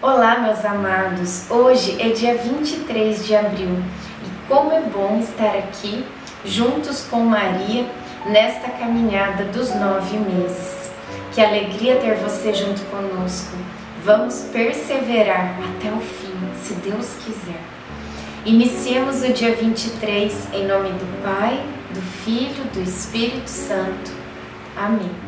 Olá, meus amados! Hoje é dia 23 de abril e como é bom estar aqui juntos com Maria nesta caminhada dos nove meses. Que alegria ter você junto conosco. Vamos perseverar até o fim, se Deus quiser. Iniciemos o dia 23 em nome do Pai, do Filho, do Espírito Santo. Amém.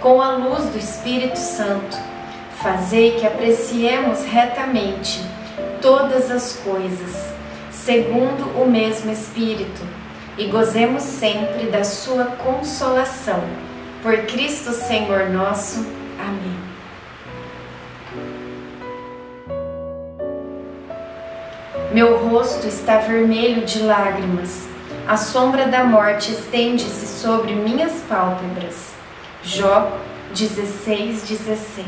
com a luz do Espírito Santo, fazei que apreciemos retamente todas as coisas, segundo o mesmo Espírito, e gozemos sempre da sua consolação. Por Cristo Senhor nosso. Amém. Meu rosto está vermelho de lágrimas, a sombra da morte estende-se sobre minhas pálpebras. Jó 16, 16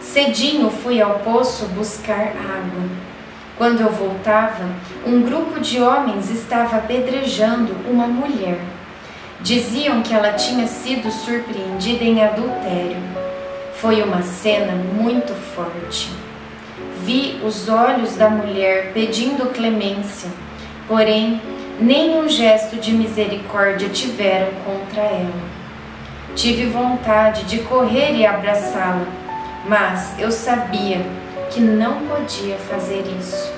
Cedinho fui ao poço buscar água. Quando eu voltava, um grupo de homens estava apedrejando uma mulher. Diziam que ela tinha sido surpreendida em adultério. Foi uma cena muito forte. Vi os olhos da mulher pedindo clemência, porém, nenhum gesto de misericórdia tiveram contra ela. Tive vontade de correr e abraçá-la, mas eu sabia que não podia fazer isso.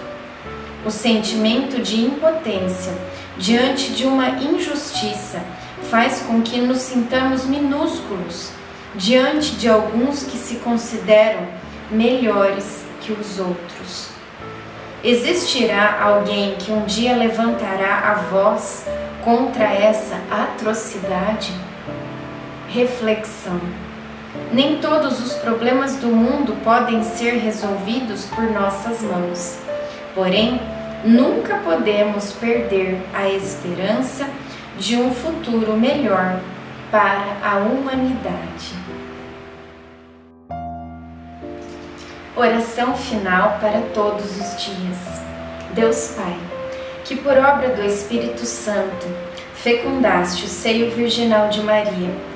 O sentimento de impotência diante de uma injustiça faz com que nos sintamos minúsculos diante de alguns que se consideram melhores que os outros. Existirá alguém que um dia levantará a voz contra essa atrocidade? Reflexão. Nem todos os problemas do mundo podem ser resolvidos por nossas mãos. Porém, nunca podemos perder a esperança de um futuro melhor para a humanidade. Oração final para todos os dias. Deus Pai, que por obra do Espírito Santo fecundaste o seio virginal de Maria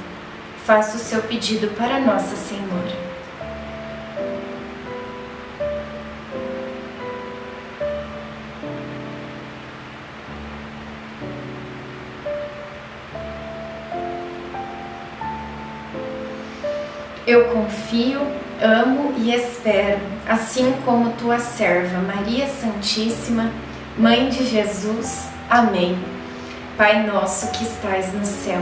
Faça o seu pedido para Nossa Senhora. Eu confio, amo e espero, assim como tua serva Maria Santíssima, Mãe de Jesus. Amém. Pai nosso que estais no céu,